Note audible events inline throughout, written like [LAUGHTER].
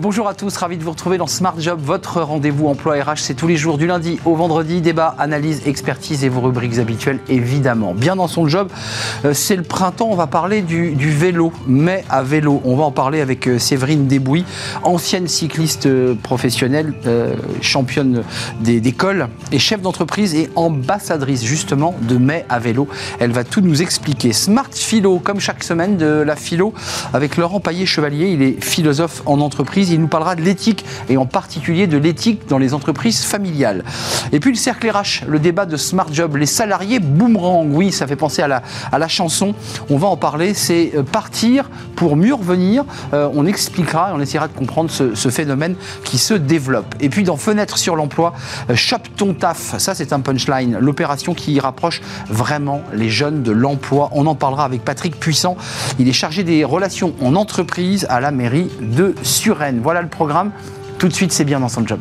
Bonjour à tous, ravi de vous retrouver dans Smart Job, votre rendez-vous emploi RH. C'est tous les jours du lundi au vendredi. Débat, analyse, expertise et vos rubriques habituelles, évidemment. Bien dans son job, euh, c'est le printemps. On va parler du, vélo, mais à vélo. On va en parler avec euh, Séverine Desbouilly, ancienne cycliste euh, professionnelle, championne d'école et chef d'entreprise et ambassadrice justement de mai à vélo. Elle va tout nous expliquer. Smart Philo, comme chaque semaine de la philo avec Laurent Paillet-Chevalier. Il est philosophe en entreprise il nous parlera de l'éthique et en particulier de l'éthique dans les entreprises familiales. Et puis le cercle RH, le débat de Smart Job, les salariés boomerang. Oui, ça fait penser à la, chanson. On va en parler. C'est euh, partir pour mieux revenir. Euh, on expliquera et on essaiera de comprendre ce, phénomène qui se développe. Et puis dans Fenêtre sur l'emploi, euh, Shop ton taf. Ça, c'est un punchline. L'opération qui rapproche vraiment les jeunes de l'emploi. On en parlera avec Patrick Puissant. Il est chargé des relations en entreprise à la mairie de Suresnes. Voilà le programme. Tout de suite, c'est bien dans son job.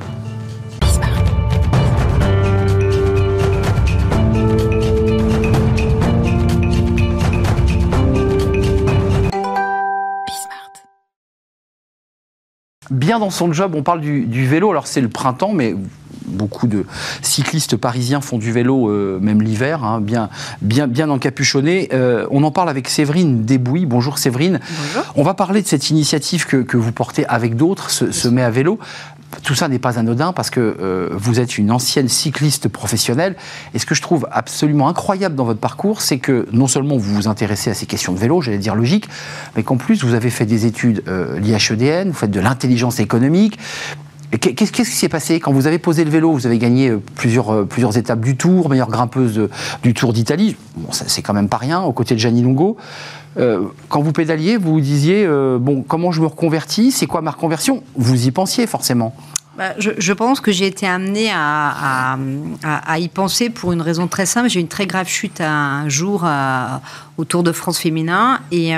Bien dans son job, on parle du, vélo. Alors c'est le printemps, mais beaucoup de cyclistes parisiens font du vélo, euh, même l'hiver, hein, bien, bien, bien encapuchonnés. Euh, on en parle avec Séverine Desbouilly. Bonjour Séverine. Bonjour. On va parler de cette initiative que, vous portez avec d'autres, se, se met à vélo tout ça n'est pas anodin parce que euh, vous êtes une ancienne cycliste professionnelle. Et ce que je trouve absolument incroyable dans votre parcours, c'est que non seulement vous vous intéressez à ces questions de vélo, j'allais dire logique, mais qu'en plus vous avez fait des études euh, l'IHEDN, vous faites de l'intelligence économique, Qu'est-ce qui s'est passé quand vous avez posé le vélo? Vous avez gagné euh, plusieurs, euh, plusieurs étapes du Tour, meilleure grimpeuse du Tour d'Italie. Bon, c'est quand même pas rien, aux côtés de Gianni Lungo. Euh, quand vous pédaliez, vous vous disiez bon, comment je me reconvertis? C'est quoi ma reconversion? Vous y pensiez forcément. Bah, je, pense que j'ai été amenée à, y penser pour une raison très simple. J'ai eu une très grave chute un jour au Tour de France féminin et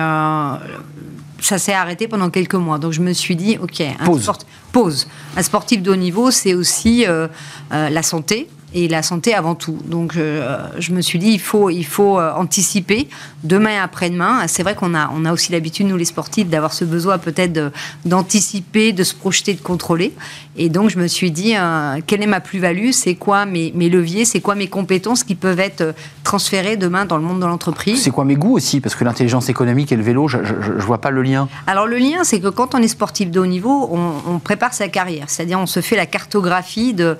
ça s'est arrêté pendant quelques mois. Donc je me suis dit, ok, un, pause. pause. un sportif de haut niveau, c'est aussi euh, euh, la santé, et la santé avant tout. Donc euh, je me suis dit, il faut, il faut euh, anticiper demain après-demain. C'est vrai qu'on a, on a aussi l'habitude, nous les sportifs, d'avoir ce besoin peut-être d'anticiper, de, se projeter, de contrôler. Et donc je me suis dit, euh, quelle est ma plus-value? C'est quoi mes, mes leviers? C'est quoi mes compétences qui peuvent être transférées demain dans le monde de l'entreprise? C'est quoi mes goûts aussi? Parce que l'intelligence économique et le vélo, je ne vois pas le lien. Alors le lien, c'est que quand on est sportif de haut niveau, on, on prépare sa carrière. C'est-à-dire on se fait la cartographie de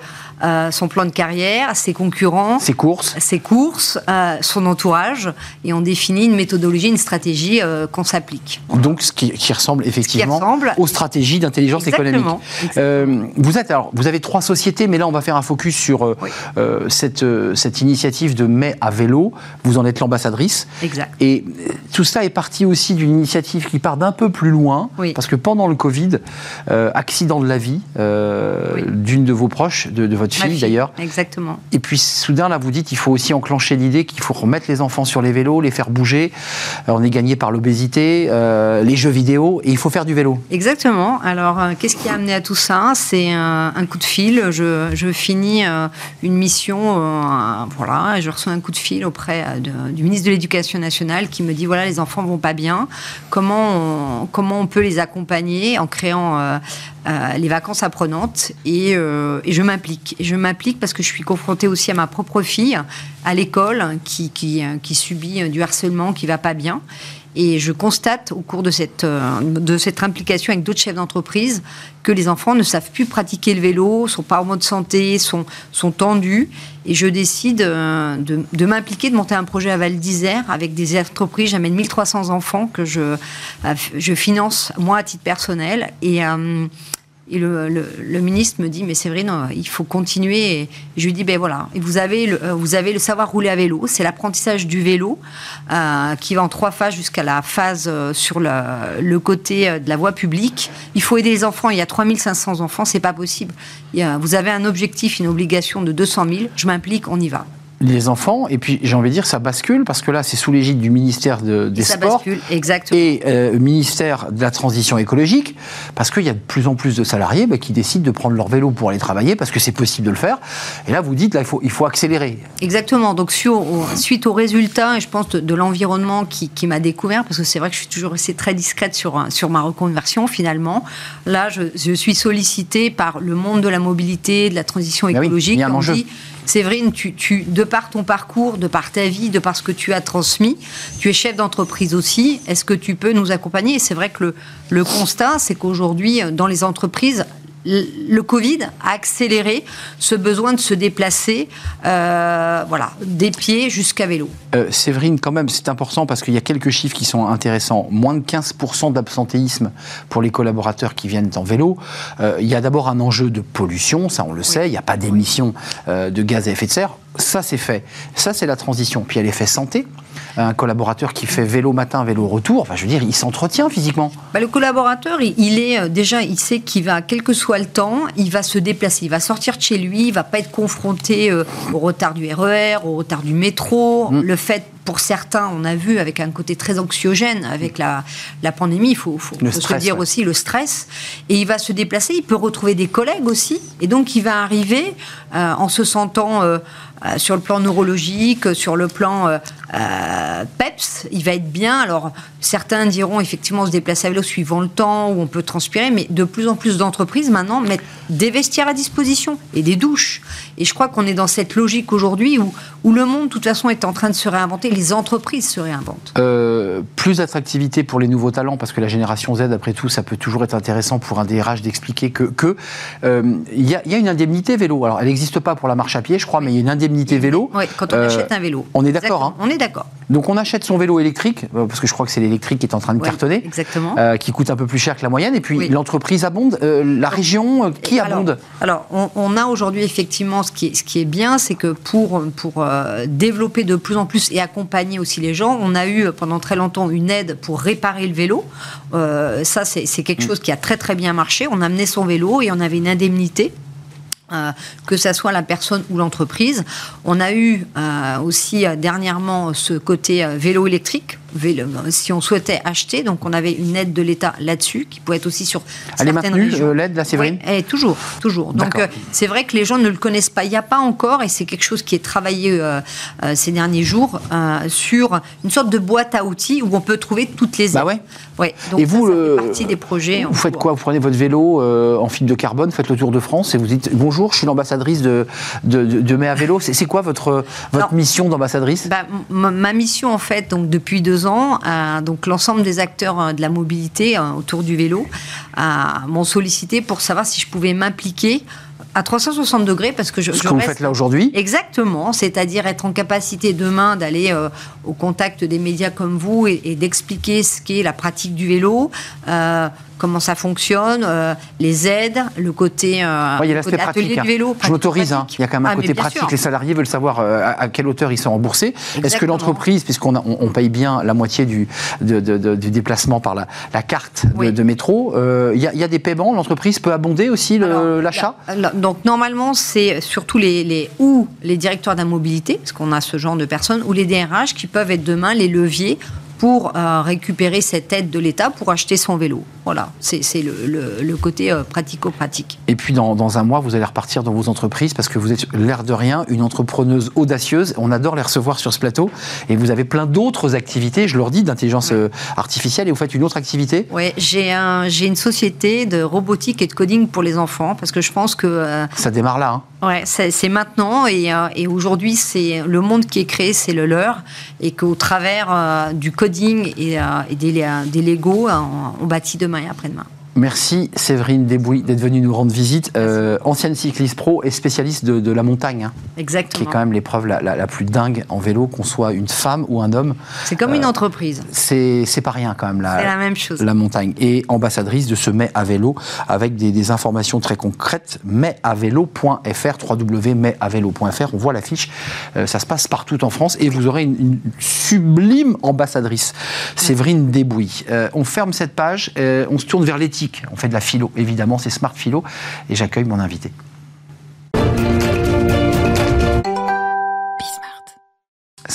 son plan de carrière ses concurrents, ses courses, ses courses euh, son entourage, et on définit une méthodologie, une stratégie euh, qu'on s'applique. Donc, ce qui, ressemble effectivement aux stratégies d'intelligence économique. Euh, vous êtes alors, vous avez trois sociétés, mais là, on va faire un focus sur cette, cette initiative de mai à vélo. Vous en êtes l'ambassadrice. Exact. Et tout ça est parti aussi d'une initiative qui part d'un peu plus loin, parce que pendant le Covid, accident de la vie d'une de vos proches, de, de votre fille d'ailleurs. Exactement et puis soudain, là, vous dites qu'il faut aussi enclencher l'idée qu'il faut remettre les enfants sur les vélos, les faire bouger. Euh, on est gagné par l'obésité, euh, les jeux vidéo, et il faut faire du vélo. Exactement. Alors, euh, qu'est-ce qui a amené à tout ça? C'est un, coup de fil. Je, finis une mission, voilà, et je reçois un coup de fil auprès du ministre de l'Éducation nationale qui me dit voilà, les enfants vont pas bien. Comment comment on peut les accompagner en créant euh, les vacances apprenantes euh, et, je m'implique. Et je m'implique parce que je suis confrontée aussi à ma propre fille à l'école qui, qui, subit du harcèlement, qui va pas bien. Et je constate au cours de cette, euh, de cette implication avec d'autres chefs d'entreprise que les enfants ne savent plus pratiquer le vélo, sont pas en mode santé, sont, sont tendus. Et je décide de, de m'impliquer, de monter un projet à Val d'Isère avec des entreprises. J'amène 1300 enfants que je, je finance, moi, à titre personnel. Et, et le, ministre me dit, mais Séverine, il faut continuer. Et je lui dis, ben voilà, vous avez le, euh, vous avez le savoir rouler à vélo. C'est l'apprentissage du vélo euh, qui va en trois phases jusqu'à la phase euh, sur le, côté de la voie publique. Il faut aider les enfants. Il y a 3500 enfants, c'est pas possible. vous avez un objectif, une obligation de 200 000. Je m'implique, on y va. Les enfants. Et puis, j'ai envie de dire, ça bascule parce que là, c'est sous l'égide du ministère des ça Sports bascule, exactement. et euh, ministère de la Transition écologique, parce qu'il y a de plus en plus de salariés bah, qui décident de prendre leur vélo pour aller travailler parce que c'est possible de le faire. Et là, vous dites, là, il faut, il faut accélérer. Exactement. Donc, sur, suite aux résultats, et je pense de, de l'environnement qui, qui m'a découvert, parce que c'est vrai que je suis toujours restée très discrète sur, sur ma reconversion, finalement. Là, je, je suis sollicitée par le monde de la mobilité, de la transition Ah oui, écologique. il y a un qui ont enjeu. dit, Séverine, de par ton parcours, de par ta vie, de par ce que tu as transmis, tu es chef d'entreprise aussi. Est-ce que tu peux nous accompagner? C'est vrai que le, le constat, c'est qu'aujourd'hui, dans les entreprises, le Covid a accéléré ce besoin de se déplacer, euh, voilà, des pieds jusqu'à vélo. Euh, Séverine, quand même, c'est important parce qu'il y a quelques chiffres qui sont intéressants. Moins de 15% d'absentéisme pour les collaborateurs qui viennent en vélo. Euh, il y a d'abord un enjeu de pollution, ça on le sait, il n'y a pas d'émissions de gaz à effet de serre. Ça, c'est fait. Ça, c'est la transition. Puis il y a l'effet santé. Un collaborateur qui fait vélo matin, vélo retour, enfin, je veux dire, il s'entretient physiquement. Bah, le collaborateur, il, est euh, déjà, il sait qu'il va, quel que soit le temps, il va se déplacer, il va sortir de chez lui, il va pas être confronté euh, au retard du RER, au retard du métro. Mm. Le fait, pour certains, on a vu avec un côté très anxiogène avec la, la pandémie, il faut, se stress, dire ouais. aussi le stress. Et il va se déplacer, il peut retrouver des collègues aussi, et donc il va arriver euh, en se sentant euh, euh, sur le plan neurologique, sur le plan PEPS, il va être bien. Alors, certains diront effectivement se déplacer à vélo suivant le temps, où on peut transpirer, mais de plus en plus d'entreprises maintenant mettent des vestiaires à disposition et des douches. Et je crois qu'on est dans cette logique aujourd'hui où, où le monde, de toute façon, est en train de se réinventer, les entreprises se réinventent. Euh, plus d'attractivité pour les nouveaux talents, parce que la génération Z, après tout, ça peut toujours être intéressant pour un DRH d'expliquer que que, euh, il y, a, il y a une indemnité vélo. Alors, elle n'existe pas pour la marche à pied, je crois, mais il y a une indemnité vélo. Oui, quand on Euh, achète un vélo. on est d'accord, Exactement. On est d'accord. Donc, on achète son vélo électrique, euh, parce que je crois que c'est l'électrique qui est en train de cartonner. Exactement. euh, qui coûte un peu plus cher que la moyenne, et puis Oui. l'entreprise abonde. Euh, la région, euh, qui alors, abonde? Alors, on, on a aujourd'hui effectivement ce qui est, ce qui est bien, c'est que pour, pour développer de plus en plus et accompagner aussi les gens, on a eu pendant très longtemps une aide pour réparer le vélo. Ça, c'est c'est Mm. quelque chose qui a très très bien marché. On amenait son vélo et on avait une indemnité. Euh, que ça soit la personne ou l'entreprise. On a eu euh, aussi euh, dernièrement ce côté vélo électrique, si on souhaitait acheter. Donc on avait une aide de l'État là-dessus, qui pouvait être aussi sur Elle est certaines maintenue, régions. euh, l'aide, la Séverine Oui, et toujours, toujours. Donc euh, c'est vrai que les gens ne le connaissent pas. Il n'y a pas encore, et c'est quelque chose qui est travaillé euh, ces derniers jours, sur une sorte de boîte à outils où on peut trouver toutes les Bah aides. ouais. Ouais, donc Et vous, ça, ça le- fait partie des projets. Vous faites cours. quoi? Vous prenez votre vélo en fibre de carbone, vous faites le tour de France et vous dites bonjour, je suis l'ambassadrice de, de, de, de à vélo. C'est quoi votre, votre mission d'ambassadrice? Bah, ma mission, en fait, donc depuis deux ans, euh, donc l'ensemble des acteurs euh, de la mobilité euh, autour du vélo m'ont sollicité pour savoir si je pouvais m'impliquer à 360 degrés parce que je, Ce je que vous faites là aujourd'hui. Exactement, c'est-à-dire être en capacité demain d'aller euh, au contact des médias comme vous et, et d'expliquer ce qu'est la pratique du vélo, euh, comment ça fonctionne, euh, les aides, le côté, euh, Ouais, il y a l'aspect pratique. atelier hein. du vélo. Je m'autorise, hein. il y a quand même un Ah, côté pratique. sûr. Les salariés veulent savoir euh, à, quelle hauteur ils sont remboursés. Est-ce que l'entreprise, puisqu'on a- on, on paye bien la moitié du, de- de- de- du déplacement par la, la carte de, Oui. de métro, euh, il y, a- il y a des paiements? L'entreprise peut abonder aussi l'achat? Donc normalement, c'est surtout les, les ou les directeurs de la mobilité, parce qu'on a ce genre de personnes, ou les DRH qui peuvent être demain les leviers pour récupérer cette aide de l'État pour acheter son vélo. Voilà, c'est le, le- le côté euh, pratico-pratique. Et puis dans, dans un mois, vous allez repartir dans vos entreprises parce que vous êtes l'air de rien une entrepreneuse audacieuse. On adore les recevoir sur ce plateau. Et vous avez plein d'autres activités, je leur dis, d'intelligence euh, artificielle. Et vous faites une autre activité? Ouais, j'ai un, j'ai une société de robotique et de coding pour les enfants parce que je pense que euh, Ça démarre là. hein. Ouais, c'est maintenant et, euh, et aujourd'hui c'est le monde qui est créé, c'est le leur et qu'au travers euh, du coding et, et des, des Lego, on, on bâtit demain et après-demain. Merci Séverine Desbouilles d'être venue nous rendre visite. Euh, ancienne cycliste pro et spécialiste de, de la montagne, hein, qui est quand même l'épreuve la, la- la plus dingue en vélo, qu'on soit une femme ou un homme. C'est comme une entreprise. C'est pas rien quand même C'est la la, même chose. la montagne. Et ambassadrice de ce mai à vélo avec des, des informations très concrètes. maiavélo.fr, www.maiavélo.fr. On voit l'affiche. Euh, ça se passe partout en France et vous aurez une, une sublime ambassadrice, Séverine Desbouilles. Euh, on ferme cette page, euh, on se tourne vers On fait de la philo, évidemment, c'est Smart Philo. Et j'accueille mon invité.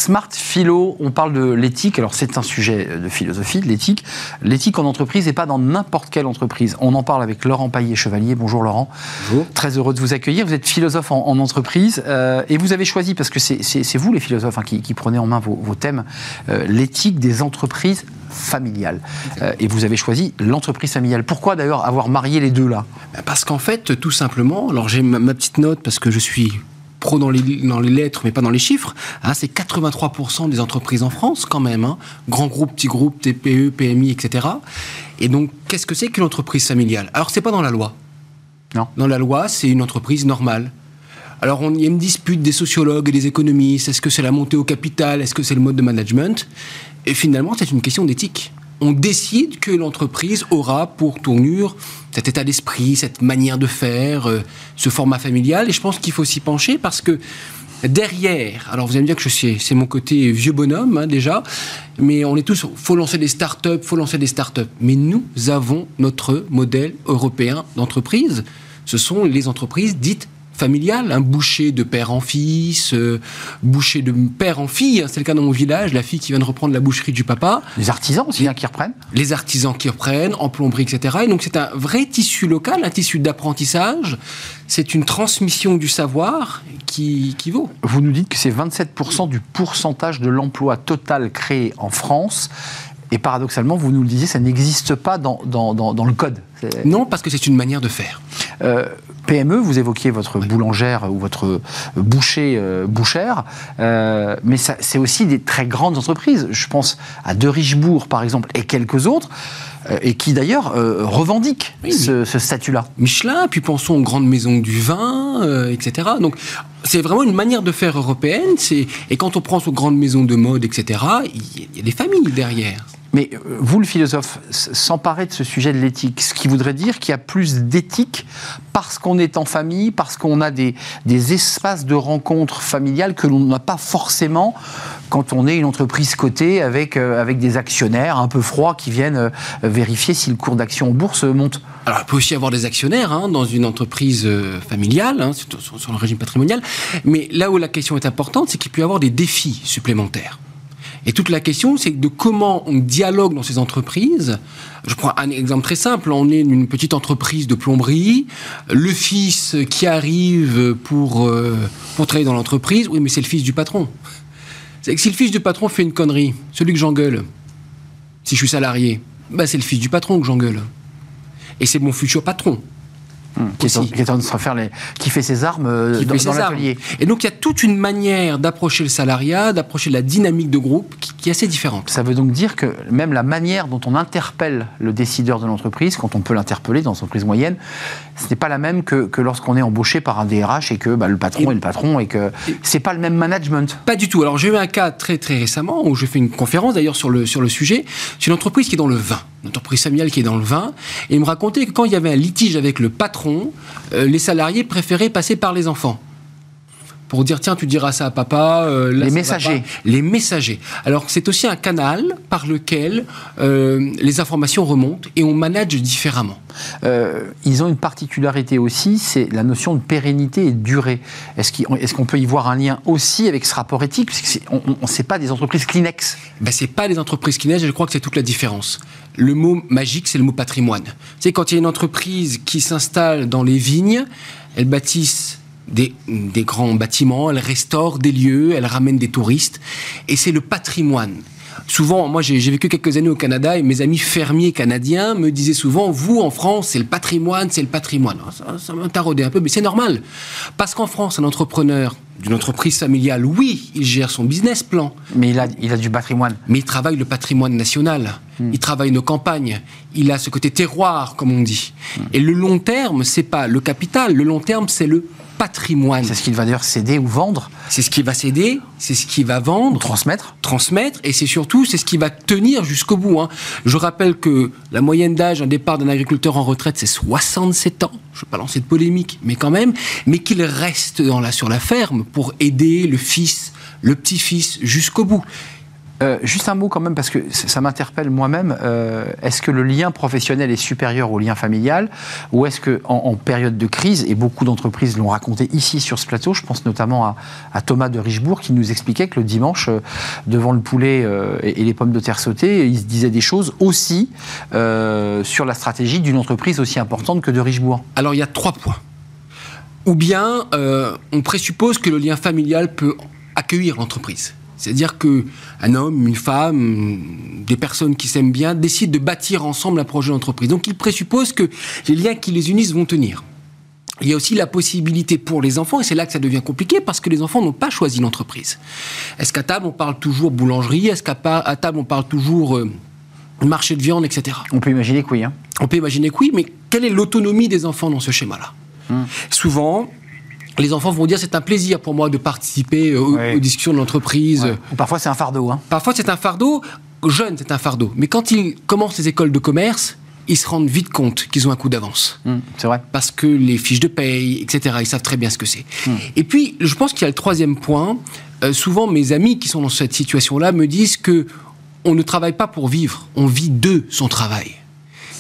Smart Philo, on parle de l'éthique. Alors, c'est un sujet de philosophie, de l'éthique. L'éthique en entreprise et pas dans n'importe quelle entreprise. On en parle avec Laurent Paillet-Chevalier. Bonjour Laurent. Bonjour. Très heureux de vous accueillir. Vous êtes philosophe en, entreprise euh, et vous avez choisi, parce que c'est vous les philosophes hein, qui, prenez en main vos, thèmes, euh, l'éthique des entreprises familiales. Euh, et vous avez choisi l'entreprise familiale. Pourquoi d'ailleurs avoir marié les deux là? Parce qu'en fait, tout simplement, alors j'ai ma petite note parce que je suis pro dans les, dans les lettres, mais pas dans les chiffres, hein, c'est 83% des entreprises en France quand même, hein, grands groupes, petits groupes, TPE, PMI, etc. Et donc, qu'est-ce que c'est qu'une entreprise familiale? Alors, c'est pas dans la loi. Non. Dans la loi, c'est une entreprise normale. Alors, il y a une dispute des sociologues et des économistes. Est-ce que c'est la montée au capital? Est-ce que c'est le mode de management? Et finalement, c'est une question d'éthique on décide que l'entreprise aura pour tournure cet état d'esprit, cette manière de faire, euh, ce format familial. Et je pense qu'il faut s'y pencher parce que derrière, alors vous allez me dire que c'est mon côté vieux bonhomme hein, déjà, mais on est tous, faut lancer des startups, faut lancer des startups. Mais nous avons notre modèle européen d'entreprise. Ce sont les entreprises dites familiale, un boucher de père en fils, euh, boucher de père en fille, hein, c'est le cas dans mon village, la fille qui vient de reprendre la boucherie du papa. Les artisans aussi hein, qui reprennent Les artisans qui reprennent, en plomberie, etc. Et donc c'est un vrai tissu local, un tissu d'apprentissage, c'est une transmission du savoir qui, qui vaut. Vous nous dites que c'est 27% du pourcentage de l'emploi total créé en France. Et paradoxalement, vous nous le disiez, ça n'existe pas dans, dans, dans, le code. Non, parce que c'est une manière de faire. Euh, PME, vous évoquiez votre boulangère ou votre boucher, euh, bouchère, euh, mais c'est aussi des très grandes entreprises. Je pense à De Richebourg, par exemple, et quelques autres, euh, et qui d'ailleurs revendiquent ce, statut-là. Michelin, puis pensons aux grandes maisons du vin, etc. Donc c'est vraiment une manière de faire européenne. Et quand on prend aux grandes maisons de mode, etc., il y a des familles derrière. Mais euh, vous, le philosophe, s'emparer de ce sujet de l'éthique, ce qui voudrait dire qu'il y a plus d'éthique parce qu'on est en famille, parce qu'on a des, des espaces de rencontres familiales que l'on n'a pas forcément quand on est une entreprise cotée avec, euh, avec des actionnaires un peu froids qui viennent euh, vérifier si le cours d'action en bourse monte. Alors, il peut aussi y avoir des actionnaires hein, dans une entreprise familiale, hein, sur, sur, le régime patrimonial. Mais là où la question est importante, c'est qu'il peut y avoir des défis supplémentaires. Et toute la question, c'est de comment on dialogue dans ces entreprises. Je prends un exemple très simple. On est une petite entreprise de plomberie. Le fils qui arrive pour, euh, pour travailler dans l'entreprise, oui, mais c'est le fils du patron. C'est que si le fils du patron fait une connerie, celui que j'engueule, si je suis salarié, bah c'est le fils du patron que j'engueule. Et c'est mon futur patron. Hum, qui, est en, train de faire les, qui fait ses armes euh, dans, dans l'atelier. Et donc il y a toute une manière d'approcher le salariat, d'approcher la dynamique de groupe qui, est assez différente. Ça veut donc dire que même la manière dont on interpelle le décideur de l'entreprise, quand on peut l'interpeller dans l'entreprise moyenne, ce n'est pas la même que, que lorsqu'on est embauché par un DRH et que bah, le patron est le patron et que c'est pas le même management. Pas du tout. Alors j'ai eu un cas très très récemment où je fais une conférence d'ailleurs sur le, sur le sujet. C'est une entreprise qui est dans le vin, une entreprise familiale qui est dans le vin, et il me racontait que quand il y avait un litige avec le patron, euh, les salariés préféraient passer par les enfants pour dire tiens tu diras ça à papa euh, les messagers. les messagers. Alors c'est aussi un canal par lequel euh, les informations remontent et on manage différemment. Ils ont une particularité aussi c'est la notion de pérennité et de durée. Est-ce qu'on peut y voir un lien aussi avec ce rapport éthique? Parce on ne sait pas des entreprises Kleenex ben, c'est pas des entreprises Kleenex je crois que c'est toute la différence. Le mot magique, c'est le mot patrimoine. C'est quand il y a une entreprise qui s'installe dans les vignes, elle bâtisse des, des, grands bâtiments, elle restaure des lieux, elle ramène des touristes, et c'est le patrimoine. Souvent, moi j'ai vécu quelques années au Canada et mes amis fermiers canadiens me disaient souvent, vous en France, c'est le patrimoine, c'est le patrimoine. Ça, ça m'a taraudé un peu, mais c'est normal. Parce qu'en France, un entrepreneur d'une entreprise familiale, oui, il gère son business plan. Mais il a, il a du patrimoine. Mais il travaille le patrimoine national. Hmm. Il travaille nos campagnes. Il a ce côté terroir, comme on dit. Hmm. Et le long terme, c'est pas le capital. Le long terme, c'est le patrimoine. C'est ce qu'il va d'ailleurs céder ou vendre. C'est ce qu'il va céder, c'est ce qu'il va vendre. transmettre. Transmettre, et c'est surtout, c'est ce qui va tenir jusqu'au bout. Hein. Je rappelle que la moyenne d'âge un départ d'un agriculteur en retraite, c'est 67 ans. Je ne vais pas lancer de polémique, mais quand même. Mais qu'il reste dans la, sur la ferme pour aider le fils, le petit-fils jusqu'au bout. Euh, juste un mot quand même, parce que ça m'interpelle moi-même. Euh, est-ce que le lien professionnel est supérieur au lien familial Ou est-ce qu'en en, période de crise, et beaucoup d'entreprises l'ont raconté ici sur ce plateau, je pense notamment à, Thomas de Richebourg qui nous expliquait que le dimanche, euh, devant le poulet et, les pommes de terre sautées, il se disait des choses aussi sur la stratégie d'une entreprise aussi importante que de Richebourg. Alors il y a trois points. Ou bien on présuppose que le lien familial peut accueillir l'entreprise. C'est-à-dire qu'un homme, une femme, des personnes qui s'aiment bien décident de bâtir ensemble un projet d'entreprise. Donc il présuppose que les liens qui les unissent vont tenir. Il y a aussi la possibilité pour les enfants, et c'est là que ça devient compliqué, parce que les enfants n'ont pas choisi l'entreprise. Est-ce qu'à table on parle toujours boulangerie? Est-ce qu'à table on parle toujours euh, marché de viande, etc. On peut imaginer que oui. Hein. On peut imaginer que oui, mais quelle est l'autonomie des enfants dans ce schéma-là? Hum. Souvent, les enfants vont dire c'est un plaisir pour moi de participer euh, aux, discussions de l'entreprise. Parfois c'est un fardeau. Hein. Parfois c'est un fardeau. Jeune, c'est un fardeau. Mais quand ils commencent les écoles de commerce, ils se rendent vite compte qu'ils ont un coup d'avance. Hum, c'est vrai. Parce que les fiches de paye, etc., ils savent très bien ce que c'est. Hum. Et puis, je pense qu'il y a le troisième point. Euh, souvent, mes amis qui sont dans cette situation-là me disent que on ne travaille pas pour vivre, on vit de son travail.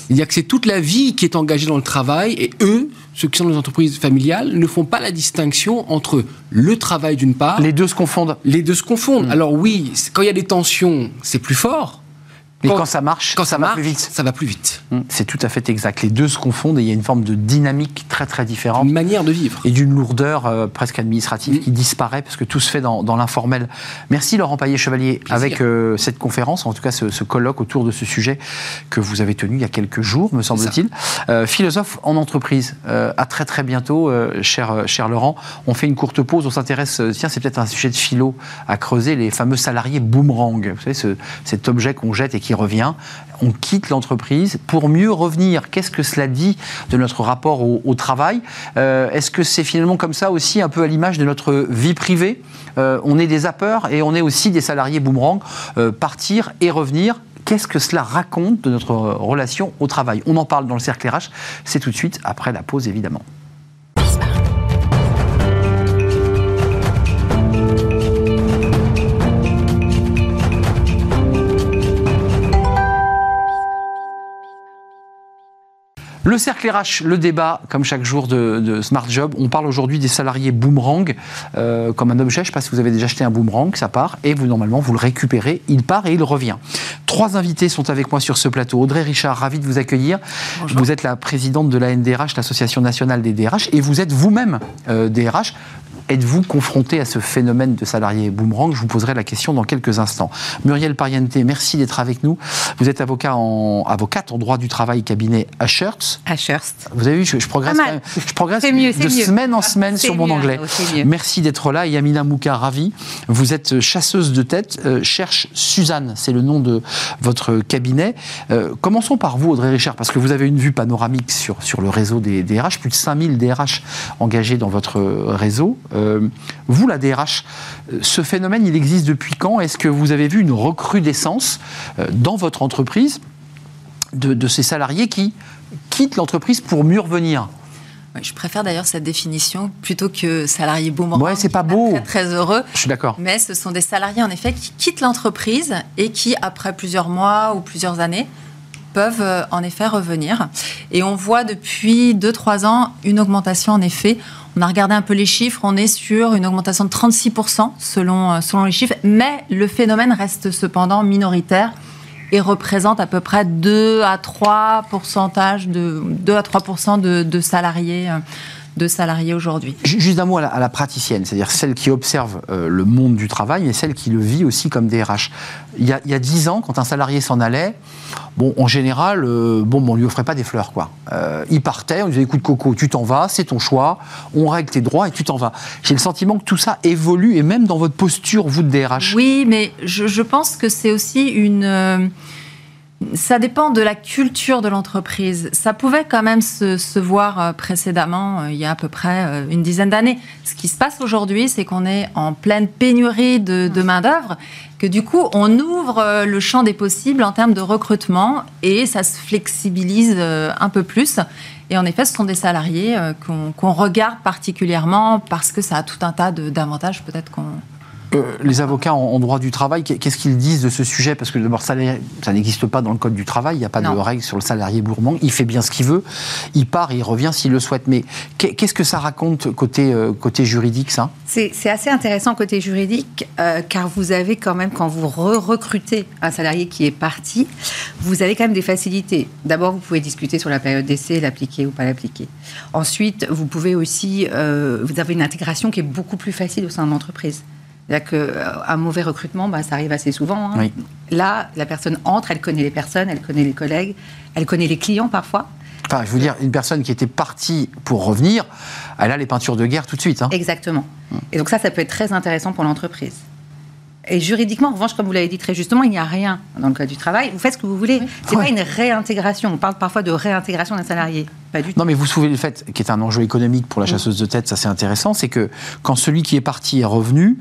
C'est-à-dire que c'est toute la vie qui est engagée dans le travail et eux, ceux qui sont dans les entreprises familiales, ne font pas la distinction entre le travail d'une part. Les deux se confondent. Les deux se confondent. Mmh. Alors oui, quand il y a des tensions, c'est plus fort. Mais quand, ça marche, quand ça, va plus vite. Ça va plus vite. Hum, c'est tout à fait exact. Les deux se confondent et il y a une forme de dynamique très très différente. Une manière de vivre. Et d'une lourdeur euh, presque administrative hum. qui disparaît parce que tout se fait dans, l'informel. Merci Laurent Paillet-Chevalier avec euh, cette conférence, en tout cas ce, colloque autour de ce sujet que vous avez tenu il y a quelques jours, me semble-t-il. Euh, philosophe en entreprise. à très très bientôt, cher, cher Laurent. On fait une courte pause, on s'intéresse, tiens, c'est peut-être un sujet de philo à creuser, les fameux salariés boomerang. Vous savez, ce, cet objet qu'on jette et qui revient, on quitte l'entreprise pour mieux revenir. Qu'est-ce que cela dit de notre rapport au, travail? Euh, Est-ce que c'est finalement comme ça aussi un peu à l'image de notre vie privée? Euh, On est des zappeurs et on est aussi des salariés boomerang, euh, partir et revenir. Qu'est-ce que cela raconte de notre relation au travail? On en parle dans le cercle RH. C'est tout de suite après la pause évidemment. Le cercle RH, le débat, comme chaque jour de, Smart Job. On parle aujourd'hui des salariés boomerang euh, comme un objet. Je ne sais pas si vous avez déjà acheté un boomerang, ça part, et vous, normalement, vous le récupérez. Il part et il revient. Trois invités sont avec moi sur ce plateau. Audrey Richard, ravi de vous accueillir. Vous êtes la présidente de la NDRH, l'Association nationale des DRH, et vous êtes vous-même euh, DRH. Êtes-vous confronté à ce phénomène de salariés boomerang? Je vous poserai la question dans quelques instants. Muriel Pariente, merci d'être avec nous. Vous êtes avocat en, avocate en droit du travail cabinet Ashurst. Ashurst. Vous avez vu, je, progresse, je progresse de semaine en semaine sur mon anglais. merci d'être là. Yamina Mouka, ravi. Vous êtes chasseuse de tête. Euh, cherche Suzanne, c'est le nom de votre cabinet. Euh, commençons par vous, Audrey Richard, parce que vous avez une vue panoramique sur, sur le réseau des DRH, plus de 5000 DRH engagés dans votre réseau. Euh, vous, la DRH, euh, ce phénomène, il existe depuis quand? Est-ce que vous avez vu une recrudescence euh, dans votre entreprise de, ces salariés qui quittent l'entreprise pour mieux revenir? Je préfère d'ailleurs cette définition plutôt que salarié boomerang. Ouais, c'est pas beau. Très, très heureux. Je suis d'accord. Mais ce sont des salariés en effet qui quittent l'entreprise et qui, après plusieurs mois ou plusieurs années, peuvent en effet revenir. Et on voit depuis 2-3 ans une augmentation en effet. On a regardé un peu les chiffres, on est sur une augmentation de 36% selon, euh, selon les chiffres, mais le phénomène reste cependant minoritaire et représente à peu près 2 à 3 de 2 à 3 de, de salariés euh, de salariés aujourd'hui. Juste un mot à la, praticienne, c'est-à-dire celle qui observe euh, le monde du travail et celle qui le vit aussi comme DRH. Il y a, il 10 ans, quand un salarié s'en allait, bon, en général, euh, bon, on lui offrait pas des fleurs, quoi. Euh, il partait, on lui disait, écoute Coco, tu t'en vas, c'est ton choix, on règle tes droits et tu t'en vas. J'ai le sentiment que tout ça évolue et même dans votre posture, vous de DRH. Oui, mais je, je pense que c'est aussi une ça dépend de la culture de l'entreprise. Ça pouvait quand même se, voir euh, précédemment, euh, il y a à peu près euh, une dizaine d'années. Ce qui se passe aujourd'hui, c'est qu'on est en pleine pénurie de, main-d'œuvre, que du coup, on ouvre le champ des possibles en termes de recrutement et ça se flexibilise un peu plus. Et en effet, ce sont des salariés qu'on regarde particulièrement parce que ça a tout un tas d'avantages, peut-être qu'on Euh, les avocats en, droit du travail, qu'est-ce qu'ils disent de ce sujet? Parce que d'abord, ça, ça n'existe pas dans le code du travail, il n'y a pas de règle sur le salarié gourmand, il fait bien ce qu'il veut, il part, il revient s'il le souhaite. Mais qu'est-ce que ça raconte côté, euh, côté juridique, ça? C'est assez intéressant côté juridique, euh, car vous avez quand même, quand vous recrutez un salarié qui est parti, vous avez quand même des facilités. D'abord, vous pouvez discuter sur la période d'essai, l'appliquer ou pas l'appliquer. Ensuite, vous pouvez aussi, vous avez une intégration qui est beaucoup plus facile au sein de l'entreprise. C'est-à-dire qu'un euh, mauvais recrutement, bah, ça arrive assez souvent. Hein. Là, la personne entre, elle connaît les personnes, elle connaît les collègues, elle connaît les clients parfois. Enfin, je veux dire, une personne qui était partie pour revenir, elle a les peintures de guerre tout de suite. Hein. Exactement. Hum. Et donc ça, ça peut être très intéressant pour l'entreprise. Et juridiquement, en revanche, comme vous l'avez dit très justement, il n'y a rien dans le code du travail. Vous faites ce que vous voulez. Ce n'est pas une réintégration. On parle parfois de réintégration d'un salarié. Pas du tout. Non, mais vous soulevez le fait, qui est un enjeu économique pour la chasseuse de tête, ça c'est intéressant, c'est que quand celui qui est parti est revenu,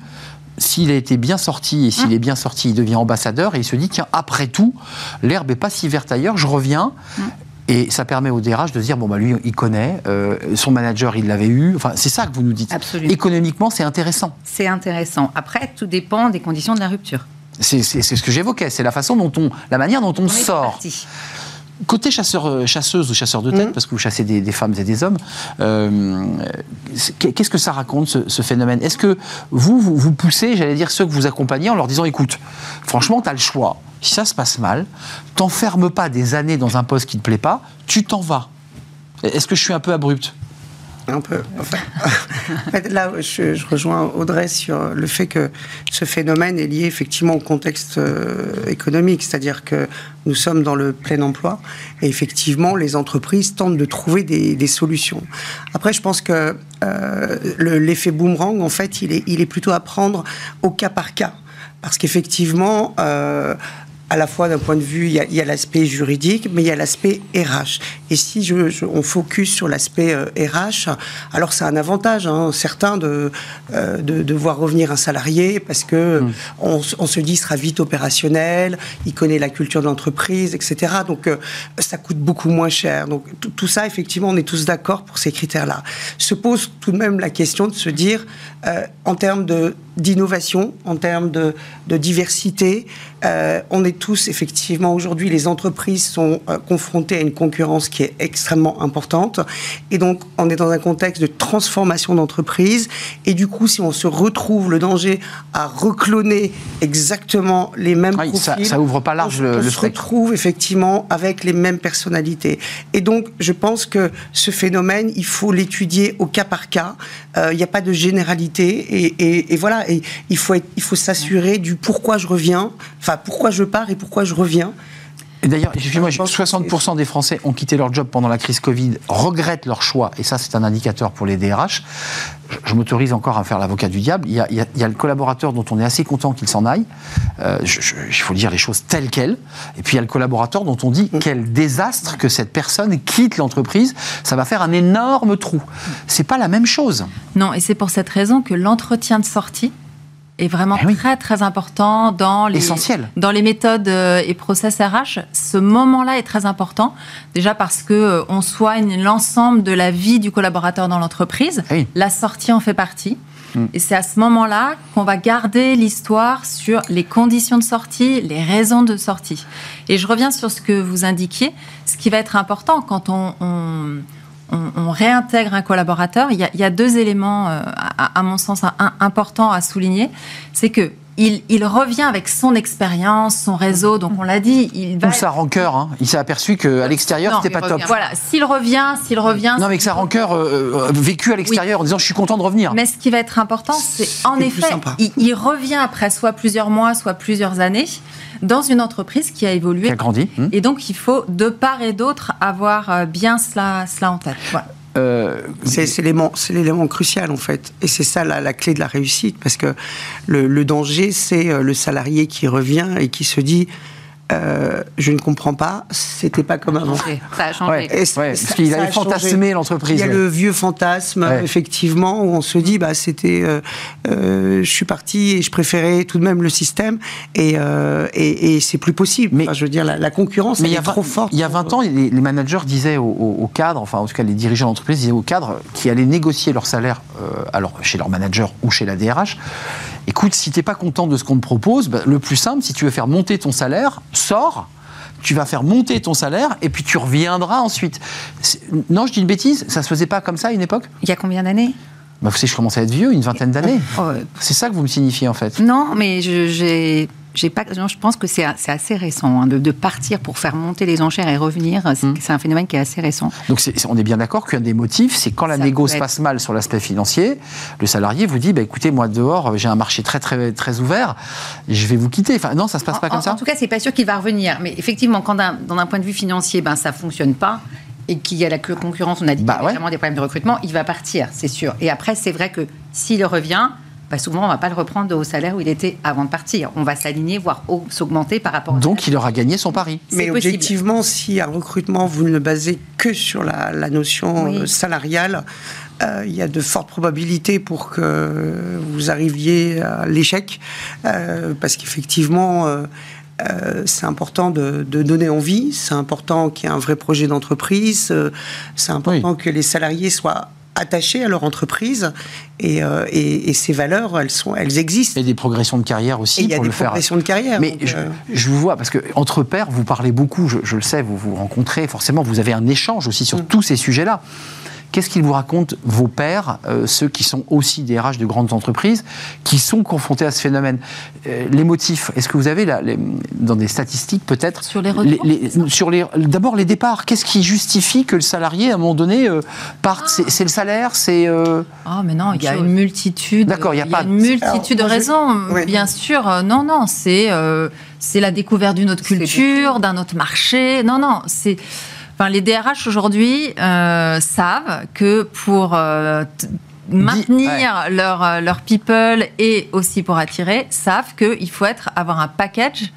s'il a été bien sorti et s'il mmh. est bien sorti, il devient ambassadeur et il se dit tiens, après tout, l'herbe est pas si verte ailleurs, je reviens. Mmh. Et ça permet au DRH de dire bon bah lui il connaît, euh, son manager il l'avait eu. Enfin c'est ça que vous nous dites. Absolument. Économiquement c'est intéressant. C'est intéressant. Après tout dépend des conditions de la rupture. C'est ce que j'évoquais. C'est la façon dont on, la manière dont on, sort. Côté chasseur, euh, chasseuse ou chasseur de tête, mhm. parce que vous chassez des, femmes et des hommes, euh, qu'est-ce que ça raconte ce, phénomène? Est-ce que vous, vous, poussez, j'allais dire, ceux que vous accompagnez en leur disant écoute, franchement, tu as le choix. Si ça se passe mal, t'enfermes pas des années dans un poste qui te plaît pas, tu t'en vas. Est-ce que je suis un peu abrupte un peu. en fait, là, je, rejoins Audrey sur le fait que ce phénomène est lié effectivement au contexte euh, économique, c'est-à-dire que nous sommes dans le plein emploi et effectivement, les entreprises tentent de trouver des, solutions. Après, je pense que euh, l'effet boomerang, en fait, il est, plutôt à prendre au cas par cas. Parce qu'effectivement, euh, à la fois d'un point de vue, il y a, l'aspect juridique, mais il y a l'aspect RH. Et si je, on focus sur l'aspect RH, euh, alors c'est un avantage, hein, certain, de, euh, de, voir revenir un salarié parce que mm. on, se dit il sera vite opérationnel, il connaît la culture de l'entreprise, etc. Donc euh, ça coûte beaucoup moins cher. Donc tout ça, effectivement, on est tous d'accord pour ces critères-là. Se pose tout de même la question de se dire, en termes de d'innovation, en termes de, de diversité. Euh, on est tous, effectivement, aujourd'hui, les entreprises sont euh, confrontées à une concurrence qui est extrêmement importante. Et donc, on est dans un contexte de transformation d'entreprise. Et du coup, si on se retrouve le danger à recloner exactement les mêmes profils, ça, ça, ouvre pas large on, le, on se retrouve effectivement avec les mêmes personnalités. Et donc, je pense que ce phénomène, il faut l'étudier au cas par cas. Euh, il n'y a pas de généralité. Et, et, et voilà, il faut, il faut s'assurer du pourquoi je reviens, enfin pourquoi je pars et pourquoi je reviens. Et d'ailleurs, moi 60% des Français ont quitté leur job pendant la crise Covid, regrettent leur choix, et ça c'est un indicateur pour les DRH. Je, m'autorise encore à faire l'avocat du diable. Il y, a, le collaborateur dont on est assez content qu'il s'en aille. Euh, il faut dire les choses telles quelles. Et puis il y a le collaborateur dont on dit quel désastre que cette personne quitte l'entreprise. Ça va faire un énorme trou. C'est pas la même chose. Non, et c'est pour cette raison que l'entretien de sortie est vraiment eh très très important dans les, dans les méthodes euh, et process RH. Ce moment-là est très important, déjà parce que euh, on soigne l'ensemble de la vie du collaborateur dans l'entreprise. Eh la sortie en fait partie. Hmm. Et c'est à ce moment-là qu'on va garder l'histoire sur les conditions de sortie, les raisons de sortie. Et je reviens sur ce que vous indiquiez. Ce qui va être important quand on, on on, réintègre un collaborateur, il y a, deux éléments, euh, à, mon sens, importants à souligner. C'est que il, revient avec son expérience, son réseau, donc on l'a dit. Il va sa rancœur, hein. il s'est aperçu qu'à l'extérieur, c'était pas top. Voilà, s'il revient, s'il revient. Non, mais que sa rancœur euh, euh, vécue à l'extérieur en disant je suis content de revenir. Mais ce qui va être important, c'est en effet, il, revient après soit plusieurs mois, soit plusieurs années dans une entreprise qui a évolué. Qui a grandi. Hmm. Et donc, il faut de part et d'autre avoir euh, bien cela, cela en tête. Euh, c'est l'élément crucial en fait, et c'est ça la, clé de la réussite, parce que le danger, c'est euh, le salarié qui revient et qui se dit euh, je ne comprends pas, c'était pas comme avant. Ça a changé. parce qu'il avait fantasmé l'entreprise. Il y a le vieux fantasme, effectivement, où on se dit, bah, c'était, euh, euh, je suis parti et je préférais tout de même le système, et, et, c'est plus possible. Mais je veux dire, la, concurrence mais est trop forte. Il y a 20 ans, les, managers disaient aux, cadres, enfin, en tout cas, les dirigeants d'entreprise disaient aux cadres qui allaient négocier leur salaire alors, chez leur manager ou chez la DRH, écoute, si tu n'es pas content de ce qu'on te propose, bah, le plus simple, si tu veux faire monter ton salaire, sors, tu vas faire monter ton salaire et puis tu reviendras ensuite. Non, je dis une bêtise, ça se faisait pas comme ça à une époque? Il y a combien d'années? Bah, Vous savez, je commence à être vieux, une vingtaine d'années. Oh, euh, C'est ça que vous me signifiez en fait. Non, mais je, j'ai, j'ai pas, non, je pense que c'est, assez récent hein, de, de partir pour faire monter les enchères et revenir. C'est, c'est un phénomène qui est assez récent. Donc on est bien d'accord qu'un des motifs, c'est quand la négo se passe mal sur l'aspect financier, le salarié vous dit, bah, écoutez, moi dehors, j'ai un marché très très très ouvert, je vais vous quitter. Enfin non, ça se passe pas en, comme en- ça. En tout cas, c'est pas sûr qu'il va revenir. Mais effectivement, quand d'un, dans un point de vue financier, ben ça fonctionne pas et qu'il y a la concurrence, on a dit Bah ouais. des problèmes de recrutement, il va partir, c'est sûr. Et après, c'est vrai que s'il revient. Bah, souvent, on va pas le reprendre au salaire où il était avant de partir. On va s'aligner, voire au- s'augmenter par rapport. Donc il aura gagné son pari. Mais possible. objectivement, si un recrutement, vous ne le basez que sur la, la notion Oui. euh, salariale, euh, il y a de fortes probabilités pour que vous arriviez à l'échec, euh, parce qu'effectivement, euh, euh, c'est important de, de donner envie, c'est important qu'il y ait un vrai projet d'entreprise, euh, c'est important que les salariés soient attachés à leur entreprise et, euh, et- et ces valeurs, elles, sont, elles existent. Et des progressions de carrière Et aussi il y a pour des faire. progressions de carrière. Mais je, euh, je vous vois, parce que entre pairs, vous parlez beaucoup, je, je le sais, vous vous rencontrez, forcément, vous avez un échange aussi sur tous ces sujets-là. Qu'est-ce qu'ils vous racontent, vos pairs, euh, ceux qui sont aussi des RH de grandes entreprises, qui sont confrontés à ce phénomène Euh, Les motifs, est-ce que vous avez, là, les- dans des statistiques peut-être Sur les retours, les- sur les, D'abord les départs, qu'est-ce qui justifie que le salarié, à un moment donné, euh, parte C'est c'est le salaire C'est. euh, Ah, mais non, il y a une multitude. D'accord, il y a pas de- une multitude Alors, de raisons. Bien sûr, non, non, c'est euh, c'est la découverte d'une autre culture, d'un autre marché. Non, non, c'est. Enfin, les DRH aujourd'hui euh, savent que pour euh, maintenir leur, euh, leur people et aussi pour attirer, savent qu'il faut être, avoir un package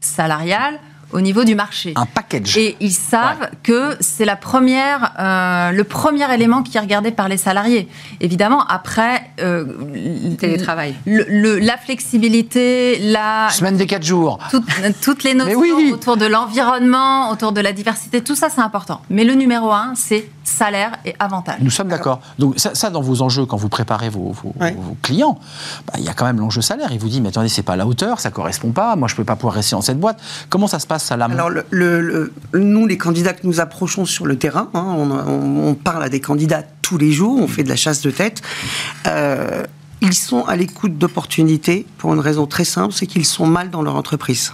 salarial au niveau du marché. un package. Et ils savent que c'est la première, euh, le premier élément qui est regardé par les salariés. Évidemment, après, euh, Le télétravail. le- le- la flexibilité, la, Semaine des 4 jours. toutes, toutes les [LAUGHS] notions oui. autour de l'environnement, autour de la diversité, tout ça c'est important. Mais le numéro un, c'est salaire et avantage. Nous sommes d'accord. Donc ça, ça, dans vos enjeux, quand vous préparez vos, vos- Ouais. vos clients, bah, il y a quand même l'enjeu salaire. Il vous dit, mais attendez, c'est pas à la hauteur, ça correspond pas, moi je peux pas pouvoir rester dans cette boîte. Comment ça se passe, Alors, nous, les candidats que nous approchons sur le terrain, hein, on parle à des candidats tous les jours, on fait de la chasse de tête. euh, ils sont à l'écoute d'opportunités pour une raison très simple, c'est qu'ils sont mal dans leur entreprise.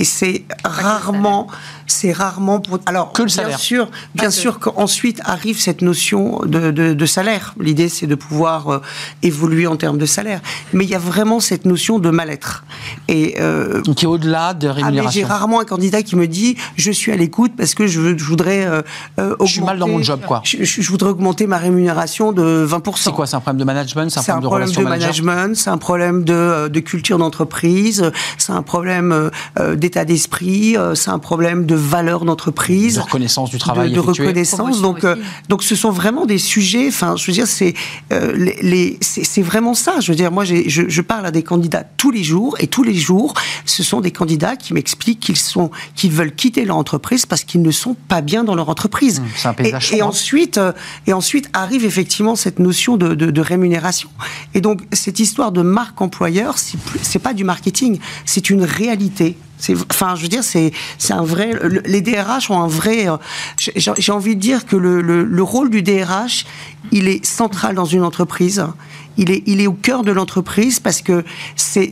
Et c'est rarement, c'est rarement pour. Alors, Que le bien salaire. sûr, bien sûr qu'ensuite arrive cette notion de, de- de salaire. L'idée, c'est de pouvoir euh, évoluer en termes de salaire. Mais il y a vraiment cette notion de mal-être. Et euh, qui est au-delà de ah, mais j'ai rémunération. rarement un candidat qui me dit je suis à l'écoute parce que je, veux- je voudrais euh, euh, Je suis mal dans mon augmenter- job, quoi. Je, voudrais augmenter ma rémunération de 20%. c'est quoi C'est un problème de management C'est un un problème de management, c'est un problème de, de culture d'entreprise, c'est un problème euh, euh, d'état d'esprit, euh, c'est un problème de valeur d'entreprise de reconnaissance du travail de, reconnaissance. Donc, euh, donc, ce sont vraiment des sujets. Enfin, je veux dire, c'est euh, les, les- c'est vraiment ça. Je veux dire, moi, je, je parle à des candidats tous les jours, et tous les jours, ce sont des candidats qui m'expliquent qu'ils sont, qu'ils veulent quitter leur entreprise parce qu'ils ne sont pas bien dans leur entreprise. Mmh, c'est un paysage Et, ensuite, euh, et ensuite arrive effectivement cette notion de, de- de rémunération. Et donc, cette histoire de marque employeur, c'est pas du marketing, c'est une réalité. Enfin, je veux dire, c'est, un vrai. le- les DRH ont un vrai. euh, j'ai, envie de dire que le, le- le rôle du DRH, il est central dans une entreprise. Il est, il est au cœur de l'entreprise parce que c'est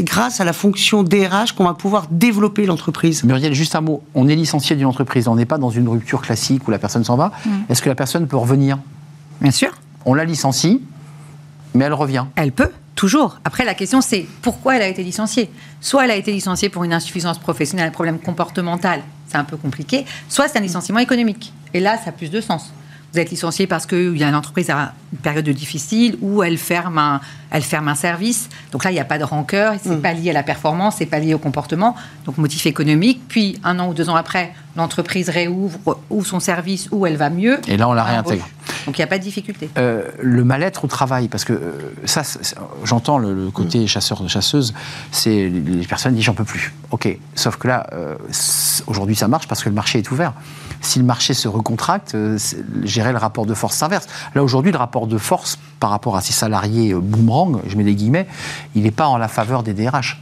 grâce à la fonction DRH qu'on va pouvoir développer l'entreprise. Muriel, juste un mot. On est licencié d'une entreprise, on n'est pas dans une rupture classique où la personne s'en va. Mm. Est-ce que la personne peut revenir? Bien sûr. On la licencie, mais elle revient. Elle peut, toujours. Après, la question, c'est pourquoi elle a été licenciée Soit elle a été licenciée pour une insuffisance professionnelle, un problème comportemental, c'est un peu compliqué, soit c'est un licenciement économique. Et là, ça a plus de sens. Vous êtes licencié parce qu'il y a une entreprise à une période difficile où elle ferme un, elle ferme un service. Donc là, il n'y a pas de rancœur, c'est pas lié à la performance, c'est pas lié au comportement. Donc motif économique. Puis un an ou deux ans après, l'entreprise réouvre ou son service où elle va mieux. Et là, on la Ah, réintègre. Donc il n'y a pas de difficulté. Euh, le mal-être au travail, parce que euh, ça, j'entends le, côté mm. chasseur-chasseuse, c'est les personnes disent j'en peux plus. Ok, sauf que là, euh, aujourd'hui ça marche parce que le marché est ouvert. Si le marché se recontracte, gérer le rapport de force s'inverse. Là aujourd'hui, le rapport de force par rapport à ces salariés boomerang, je mets des guillemets, il n'est pas en la faveur des DRH.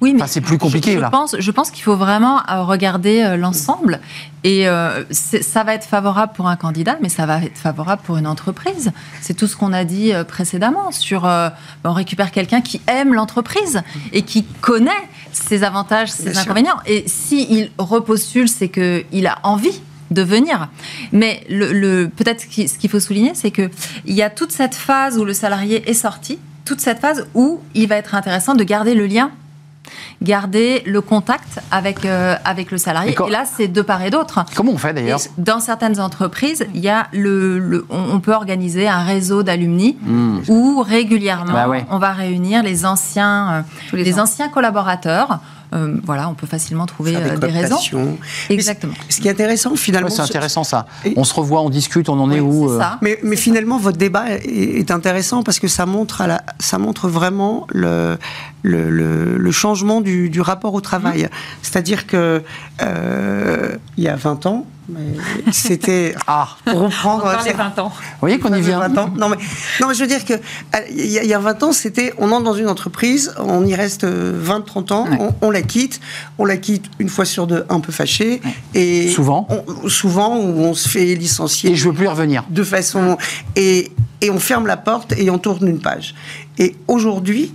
Oui, mais c'est plus compliqué. Je, là. pense, je pense qu'il faut vraiment euh, regarder euh, l'ensemble. Et euh, ça va être favorable pour un candidat, mais ça va être favorable pour une entreprise. C'est tout ce qu'on a dit précédemment. Sur, on récupère quelqu'un qui aime l'entreprise et qui connaît ses avantages, ses inconvénients. Et s'il repostule, c'est qu'il a envie de venir. Mais le, peut-être ce qu'il faut souligner, c'est qu'il y a toute cette phase où le salarié est sorti, toute cette phase où il va être intéressant de garder le lien garder le contact avec, euh, avec le salarié. Et, là, c'est de part et d'autre. Comment on fait d'ailleurs Dans certaines entreprises, il y a le, on, peut organiser un réseau d'alumni hmm. où régulièrement bah on va réunir les anciens, euh, les anciens collaborateurs euh, voilà, on peut facilement trouver des, euh, raisons. Exactement. Ce qui est intéressant finalement. c'est intéressant ça. On se revoit, on discute, on en est où euh mais, mais, finalement, votre débat est, intéressant parce que ça montre, à la, ça montre vraiment le, le, le, changement du, du, rapport au travail. Mmh. C'est-à-dire que il y a 20 ans, [LAUGHS] c'était ah. reprendre les 20 ans. Vous voyez qu'on y vient. 20 ans. Non mais non mais je veux dire que il y, a 20 ans, c'était on entre dans une entreprise, on y reste 20 30 ans, on, la quitte, on la quitte une fois sur deux un peu fâché et souvent souvent où on se fait licencier et je veux plus y revenir. De façon et et on ferme la porte et on tourne une page. Et aujourd'hui,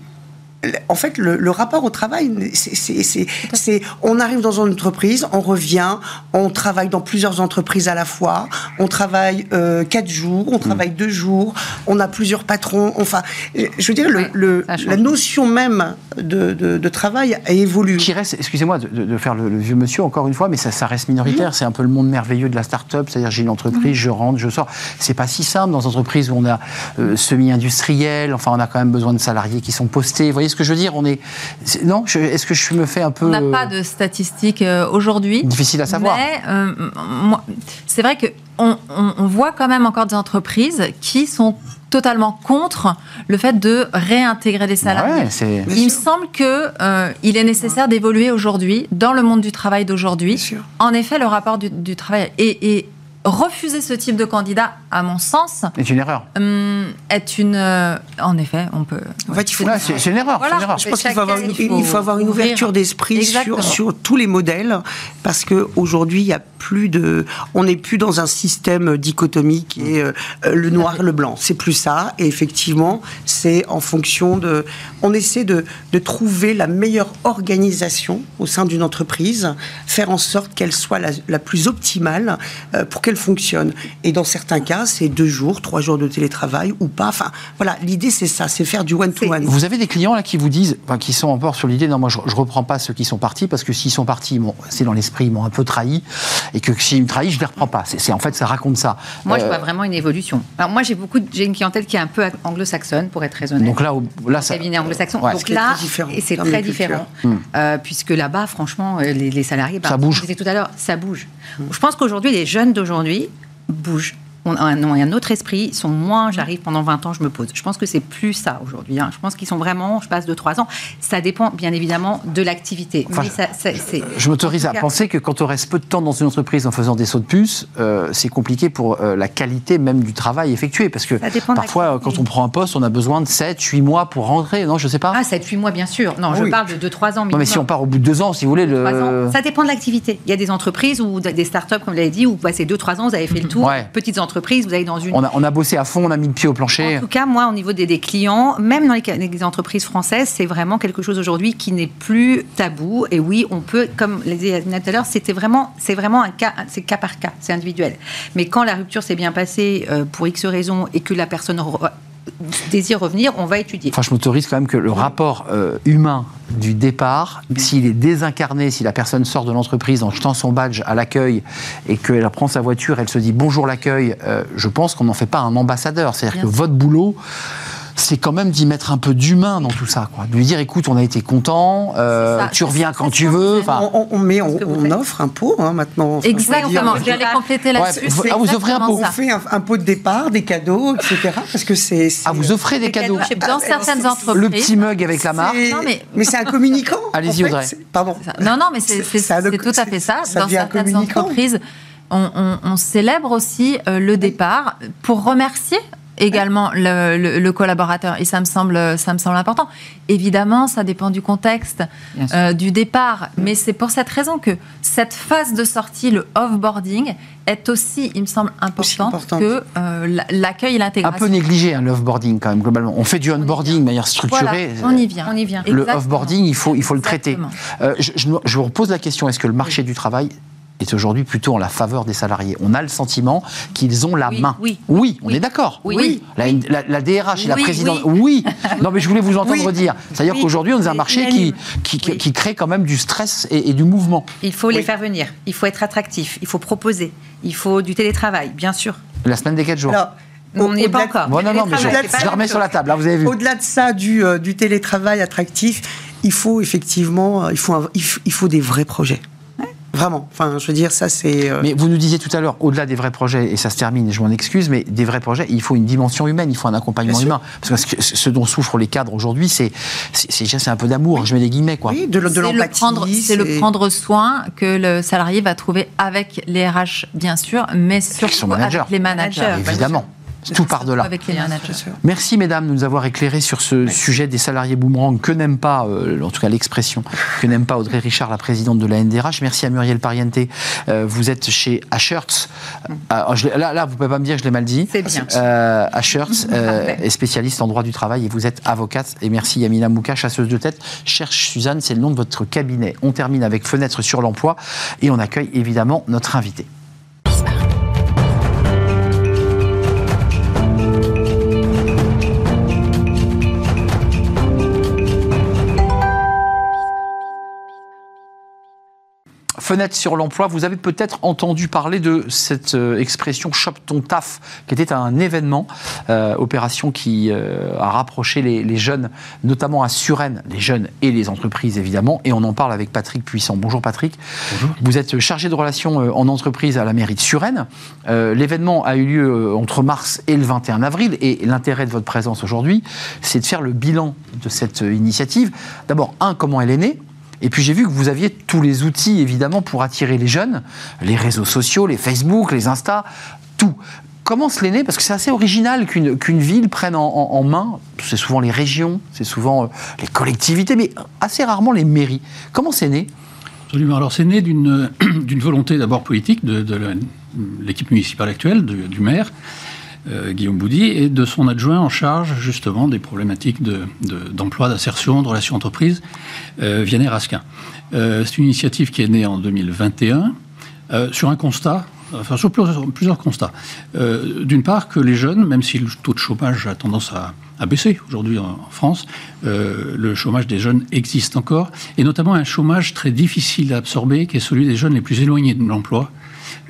en fait, le, rapport au travail, c'est, on arrive dans une entreprise, on revient, on travaille dans plusieurs entreprises à la fois, on travaille euh, quatre jours, on travaille mm. deux jours, on a plusieurs patrons. Enfin, je veux dire, le, la notion même de, travail a évolué. Qui reste, excusez-moi de, faire le, vieux monsieur encore une fois, mais ça, ça reste minoritaire. Mm. C'est un peu le monde merveilleux de la start-up, c'est-à-dire j'ai une entreprise, mm. je rentre, je sors. C'est pas si simple dans une entreprise où on a euh, semi-industriel. Enfin, on a quand même besoin de salariés qui sont postés. Vous voyez ce que je veux dire? On est, non Est-ce que je me fais un peu On n'a pas de statistiques euh, aujourd'hui. Difficile à savoir. Mais euh, c'est vrai que on, voit quand même encore des entreprises qui sont totalement contre le fait de réintégrer les salariés. il me semble qu'il euh, il est nécessaire d'évoluer aujourd'hui dans le monde du travail d'aujourd'hui. En effet, le rapport du, travail est, refuser ce type de candidat, à mon sens, est une erreur. Hum, est une, euh, en effet, on peut. En fait, c'est une erreur. Je pense qu'il faut, avoir une, il faut avoir une ouverture d'esprit sur, sur, tous les modèles, parce qu'aujourd'hui, il y a plus de, on n'est plus dans un système dichotomique et euh, le noir et le blanc. C'est plus ça. Et effectivement, c'est en fonction de, on essaie de, de trouver la meilleure organisation au sein d'une entreprise, faire en sorte qu'elle soit la, la plus optimale euh, pour qu'elle fonctionne. Et dans certains cas, c'est deux jours, trois jours de télétravail ou pas. Enfin, voilà, l'idée c'est ça, c'est faire du one-to-one. Vous avez des clients là qui vous disent, enfin, qui sont encore sur l'idée, non, moi je, ne reprends pas ceux qui sont partis parce que s'ils sont partis, c'est dans l'esprit, ils m'ont un peu trahi et que s'ils me trahissent, je les reprends pas. C'est en fait, ça raconte ça. Moi, je euh, vois vraiment une évolution. Alors moi, j'ai beaucoup, j'ai une clientèle qui est un peu anglo-saxonne, pour être honnête. Donc là, là, ça. anglo-saxon. Donc là, et c'est très différent, hmm. euh, puisque là-bas, franchement, euh, les, salariés, bah, ça bouge. Je disais tout à l'heure, ça bouge. Hmm. Je pense qu'aujourd'hui, les jeunes d'aujourd'hui bouge. On a, un, un autre esprit, sont moins, j'arrive pendant 20 ans, je me pose. Je pense que c'est plus ça aujourd'hui. Hein. Je pense qu'ils sont vraiment, je passe de 3 ans. Ça dépend bien évidemment de l'activité. je m'autorise à penser que quand on reste peu de temps dans une entreprise en faisant des sauts de puce, euh, c'est compliqué pour euh, la qualité même du travail effectué. Parce que parfois, quand on prend un poste, on a besoin de 7, 8 mois pour rentrer. Non, je sais pas. Ah, 7, 8 mois, bien sûr. Non, je parle de 2-3 ans. Minimum. Non, mais si on part au bout de 2 ans, si vous voulez. Le... Ça dépend de l'activité. Il y a des entreprises ou des startups, comme vous l'avez dit, où vous passez 2-3 ans, vous avez fait le tour. Petites entreprises vous allez dans une. On a, on a, bossé à fond, on a mis le pied au plancher. En tout cas, moi, au niveau des, clients, même dans les, entreprises françaises, c'est vraiment quelque chose aujourd'hui qui n'est plus tabou. Et oui, on peut, comme les disait tout à l'heure, c'était vraiment, c'est vraiment un cas, c'est cas par cas, c'est individuel. Mais quand la rupture s'est bien passée euh, pour X raisons et que la personne désire revenir, on va étudier. Enfin, je m'autorise quand même que le rapport euh, humain du départ, s'il est désincarné, si la personne sort de l'entreprise en jetant son badge à l'accueil et qu'elle prend sa voiture, elle se dit bonjour l'accueil, euh, je pense qu'on n'en fait pas un ambassadeur. C'est-à-dire que votre boulot, c'est quand même d'y mettre un peu d'humain dans tout ça, quoi. De lui dire, écoute, on a été content, euh, ça. tu reviens quand tu veux. On, on- mais on, offre un pot hein, maintenant. Enfin, Exactement, j'allais compléter là-dessus. Ouais, ah, vous offrez un pot. On fait un, un pot de départ, des cadeaux, etc. Parce que c'est. ah, vous offrez des cadeaux. cadeaux chez- Dans Bah, certaines entreprises. Le petit mug avec la marque. Non, mais- mais c'est un communicant. [LAUGHS] Allez-y. Audrey. C'est- Pardon. Non, non, mais c'est tout à fait ça. ça Dans certaines entreprises, on, on- on célèbre aussi euh, le départ pour remercier également le, le- le collaborateur et ça me semble ça me semble important évidemment ça dépend du contexte euh, du départ mais c'est pour cette raison que cette phase de sortie le offboarding est aussi il me semble importante, importante. que euh, la- l'accueil et Un l'intégration peu négligé, hein, l'offboarding, quand même, globalement. On fait du onboarding de manière structurée. voilà, on y vient On y vient. Le offboarding, il faut, il faut le traiter. Euh, je, je me- je vous repose la question est-ce que le marché du travail est aujourd'hui plutôt en la faveur des salariés On a le sentiment qu'ils ont la Oui, main. oui. on Oui. est d'accord. Oui. La, la- la DRH et la présidente. Oui. non, mais je voulais vous entendre Oui. dire. C'est-à-dire Oui. qu'aujourd'hui, on est un marché qui, qui, qui- Oui. qui crée quand même du stress et, et du mouvement. Il faut les faire venir. Il faut être attractif. Il faut proposer. Il faut du télétravail, bien sûr. La semaine des 4 jours. Alors, On n'y est pas encore. Bon, non, non, mais je, je la remets sur la table. Là, vous avez vu. Au-delà de ça, du, euh, du télétravail attractif, il faut effectivement, euh, il faut, un- il faut, il faut des vrais projets. Vraiment. Enfin, je veux dire, ça c'est. euh, Mais vous nous disiez tout à l'heure, au-delà des vrais projets, et ça se termine, je m'en excuse, mais des vrais projets, il faut une dimension humaine, il faut un accompagnement humain. Parce que ce, ce dont souffrent les cadres aujourd'hui, c'est déjà c'est un peu d'amour, je mets des guillemets, quoi. oui, de, de C'est le l'empathie. prendre, c'est le prendre soin que le salarié va trouver avec les RH, bien sûr, mais surtout son manager. avec les managers. Manager, Évidemment. Tout part de là. Avec. Merci mesdames de nous avoir éclairé sur ce sujet des salariés boomerang que n'aime pas, euh, en tout cas l'expression, que n'aime pas Audrey Richard, la présidente de la NDRH. Merci à Muriel Pariente. Euh, vous êtes chez Ashertz. Euh, je l'ai- là, là, vous pouvez pas me dire, je l'ai mal dit. C'est bien. Ashertz [LAUGHS] euh, est spécialiste en droit du travail et vous êtes avocate. Et merci Yamina Mouka, chasseuse de tête. Cherche Suzanne, c'est le nom de votre cabinet. On termine avec Fenêtre sur l'emploi et on accueille évidemment notre invité. Fenêtre sur l'emploi, vous avez peut-être entendu parler de cette euh, expression Shop ton taf, qui était un événement, euh, opération qui euh, a rapproché les, les jeunes, notamment à Suresnes, les jeunes et les entreprises évidemment, et on en parle avec Patrick Puissant. Bonjour Patrick. Bonjour. Vous êtes chargé de relations en entreprise à la mairie de Suresnes. Euh, L'événement a eu lieu entre mars et le 21 avril, et l'intérêt de votre présence aujourd'hui, c'est de faire le bilan de cette initiative. D'abord, un, comment elle est née? Et puis j'ai vu que vous aviez tous les outils, évidemment, pour attirer les jeunes, les réseaux sociaux, les Facebook, les Insta, tout. Comment cela est né? Parce que c'est assez original qu'une qu'une ville prenne en, main, c'est souvent les régions, c'est souvent euh, les collectivités, mais assez rarement les mairies. Comment c'est né? Absolument. Alors, c'est né d'une [CLEARS THROAT] volonté d'abord politique de, l'équipe municipale actuelle, du maire, euh, Guillaume Boudy, et de son adjoint en charge, justement, des problématiques de- de- d'emploi, d'insertion, de relations entreprises, euh, Raskin. Euh, c'est une initiative qui est née en 2021 euh, sur un constat. Enfin, sur plusieurs, constats. D'une part, que les jeunes, même si le taux de chômage a tendance à, baisser aujourd'hui en, France, le chômage des jeunes existe encore, et notamment un chômage très difficile à absorber, qui est celui des jeunes les plus éloignés de l'emploi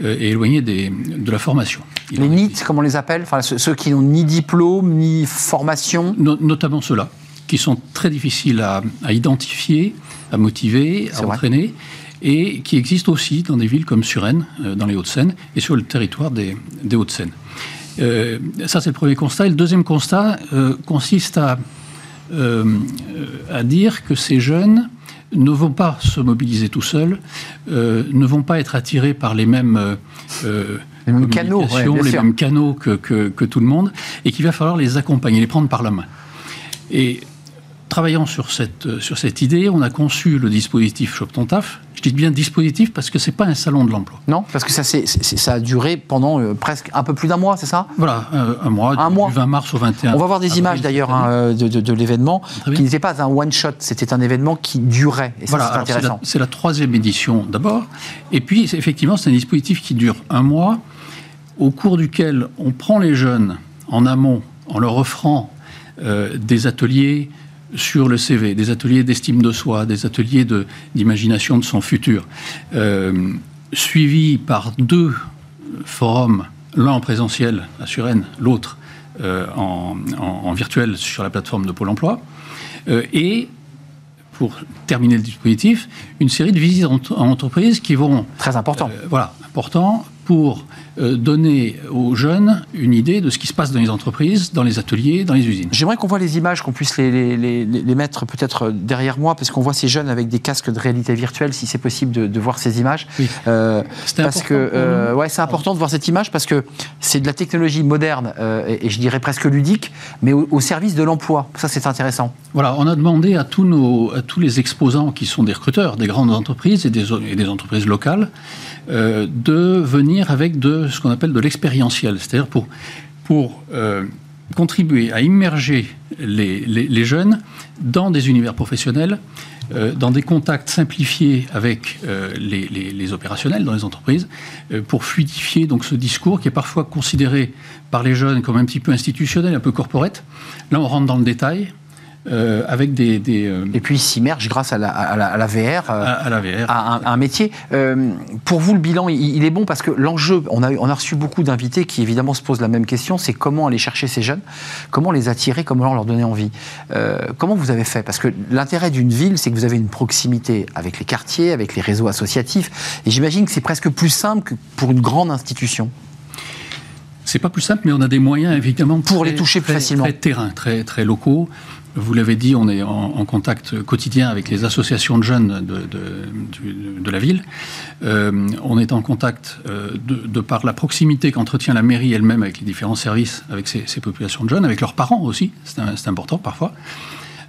et éloignés des- de la formation. Il Les NIT, comme on les appelle enfin, ceux, qui n'ont ni diplôme, ni formation. No- notamment ceux-là, qui sont très difficiles à, à identifier, à motiver, à vrai. entraîner, et qui existent aussi dans des villes comme Suresnes, euh, dans les Hauts-de-Seine, et sur le territoire des, des Hauts-de-Seine. Euh, ça, c'est le premier constat. Et le deuxième constat euh, consiste à, euh, euh, à dire que ces jeunes ne vont pas se mobiliser tout seuls, euh, ne vont pas être attirés par les mêmes... euh, Les mêmes canaux, ouais, les sûr. mêmes canaux que, que- que tout le monde, et qu'il va falloir les accompagner, les prendre par la main. Et travaillant sur cette, sur cette idée, on a conçu le dispositif Shop ton taf. Je dis bien dispositif parce que c'est pas un salon de l'emploi. Non Parce que ça, c'est- c'est- ça a duré pendant euh, presque un peu plus d'un mois, c'est ça? Voilà, un, un mois, Un du, mois. du 20 mars au 21. On va voir des images d'ailleurs hein, euh, de, de- de l'événement, qui n'était pas un one-shot, c'était un événement qui durait. Et ça, Voilà, c'est alors c'est la, intéressant. c'est la troisième édition d'abord. Et puis, effectivement, c'est un dispositif qui dure un mois, au cours duquel on prend les jeunes en amont en leur offrant euh, des ateliers sur le CV, des ateliers d'estime de soi, des ateliers d'imagination de, son futur, euh, suivis par deux forums, l'un en présentiel à Suresnes, l'autre euh, en, en- en virtuel sur la plateforme de Pôle emploi. Euh, et pour terminer le dispositif, une série de visites en, en entreprise qui vont Très important. euh, voilà, important pour euh, donner aux jeunes une idée de ce qui se passe dans les entreprises, dans les ateliers, dans les usines. J'aimerais qu'on voit les images, qu'on puisse les, les- les- les mettre peut-être derrière moi, parce qu'on voit ces jeunes avec des casques de réalité virtuelle, si c'est possible de, de voir ces images. Oui. Euh, parce important que euh, ouais, c'est important de voir cette image parce que c'est de la technologie moderne euh, et, et je dirais presque ludique, mais au, au service de l'emploi. Ça, c'est intéressant. Voilà, on a demandé à tous, nos, à tous les exposants qui sont des recruteurs, des grandes entreprises et des, et des entreprises locales, euh, de venir avec de ce qu'on appelle de l'expérientiel, c'est-à-dire pour, pour euh, contribuer à immerger les, les- jeunes dans des univers professionnels, euh, dans des contacts simplifiés avec les, les- opérationnels dans les entreprises, pour fluidifier donc ce discours qui est parfois considéré par les jeunes comme un petit peu institutionnel, un peu corporate. Là, on rentre dans le détail. Euh, avec des, des, euh, Et puis, ils s'immergent grâce à la, à la- à la VR. euh, à, à la VR. à un, à un métier. Euh, pour vous, le bilan, il, il est bon parce que l'enjeu, on a, eu- on a reçu beaucoup d'invités qui évidemment se posent la même question, c'est comment aller chercher ces jeunes, comment les attirer, comment leur donner envie. Euh, comment vous avez fait? Parce que l'intérêt d'une ville, c'est que vous avez une proximité avec les quartiers, avec les réseaux associatifs, et j'imagine que c'est presque plus simple que pour une grande institution. C'est pas plus simple, mais on a des moyens évidemment Pour très- les toucher plus très- facilement. Très terrain, très très locaux. Vous l'avez dit, on est en, en contact quotidien avec les associations de jeunes de, de- du- de la ville. Euh, on est en contact euh, de, de par la proximité qu'entretient la mairie elle-même avec les différents services, avec ces, ces populations de jeunes, avec leurs parents aussi. C'est important parfois.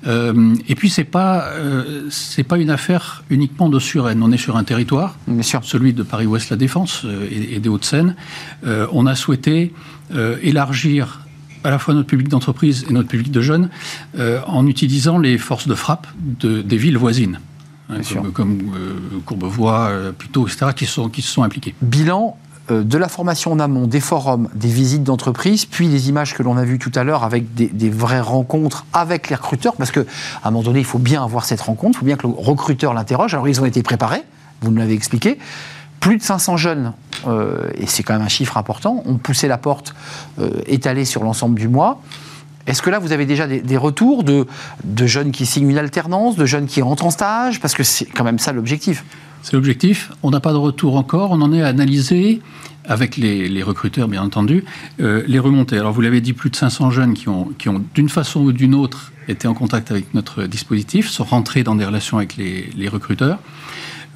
Euh, et puis c'est pas euh, c'est pas une affaire uniquement de Suresnes. On est sur un territoire celui de Paris-Ouest La Défense euh, et, et des Hauts-de-Seine, on a souhaité élargir à la fois notre public d'entreprise et notre public de jeunes euh, en utilisant les forces de frappe de- des villes voisines, hein, comme, comme, euh, Courbevoie, euh, Puteaux, etc., qui, sont, qui se sont impliqués. Bilan de la formation en amont, des forums, des visites d'entreprise, puis les images que l'on a vues tout à l'heure avec des, des vraies rencontres avec les recruteurs, parce qu'à un moment donné, il faut bien avoir cette rencontre, il faut bien que le recruteur l'interroge. Alors, ils ont été préparés, vous nous l'avez expliqué. Plus de 500 jeunes, euh, et c'est quand même un chiffre important, ont poussé la porte euh, étalée sur l'ensemble du mois. Est-ce que là, vous avez déjà des, retours de, jeunes qui signent une alternance, de jeunes qui rentrent en stage? Parce que c'est quand même ça l'objectif. C'est l'objectif. On n'a pas de retour encore. On en est à analyser, avec les, recruteurs bien entendu, euh, les remontées. Alors vous l'avez dit, plus de 500 jeunes qui ont, d'une façon ou d'une autre été en contact avec notre dispositif, sont rentrés dans des relations avec les recruteurs.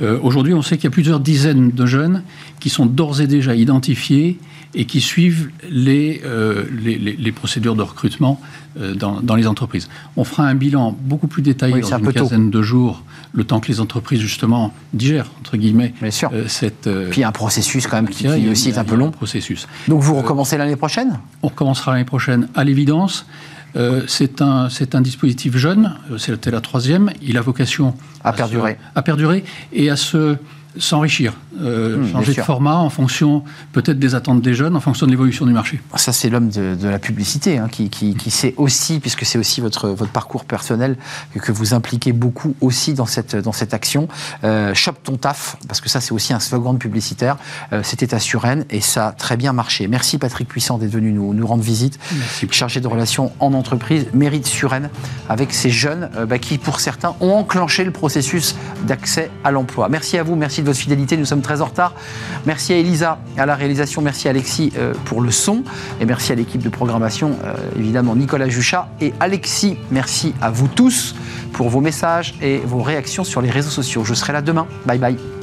Euh, Aujourd'hui, on sait qu'il y a plusieurs dizaines de jeunes qui sont d'ores et déjà identifiés et qui suivent les, euh, les, les- les procédures de recrutement euh, dans, dans les entreprises. On fera un bilan beaucoup plus détaillé Oui, dans un une tôt. quinzaine de jours, le temps que les entreprises, justement, digèrent, entre guillemets, Bien sûr. cette... Puis il y a un processus quand même qui, qui a- aussi est un peu long. processus. Donc vous recommencez l'année prochaine? On recommencera l'année prochaine à l'évidence. Euh, c'est un, c'est un dispositif jeune, euh, c'était la troisième. Il a vocation À perdurer. à perdurer et à se s'enrichir, euh, Mmh, bien changer de format en fonction peut-être des attentes des jeunes, en fonction de l'évolution du marché. Ça, c'est l'homme de, de la publicité hein, qui, qui, qui sait aussi, puisque c'est aussi votre, votre parcours personnel, que, vous impliquez beaucoup aussi dans cette, dans cette action. Euh, Chope ton taf, parce que ça, c'est aussi un slogan de publicitaire. Euh, C'était à Suresnes et ça a très bien marché. Merci Patrick Puissant d'être venu nous, nous rendre visite. Merci. Chargé de relations en entreprise, mérite Suresnes, avec ces jeunes euh, bah, qui, pour certains, ont enclenché le processus d'accès à l'emploi. Merci à vous, merci de votre fidélité. Nous sommes très en retard. Merci à Elisa à la réalisation, merci Alexis euh, pour le son et merci à l'équipe de programmation, euh, évidemment Nicolas Juchat et Alexis. Merci à vous tous pour vos messages et vos réactions sur les réseaux sociaux. Je serai là demain. Bye bye.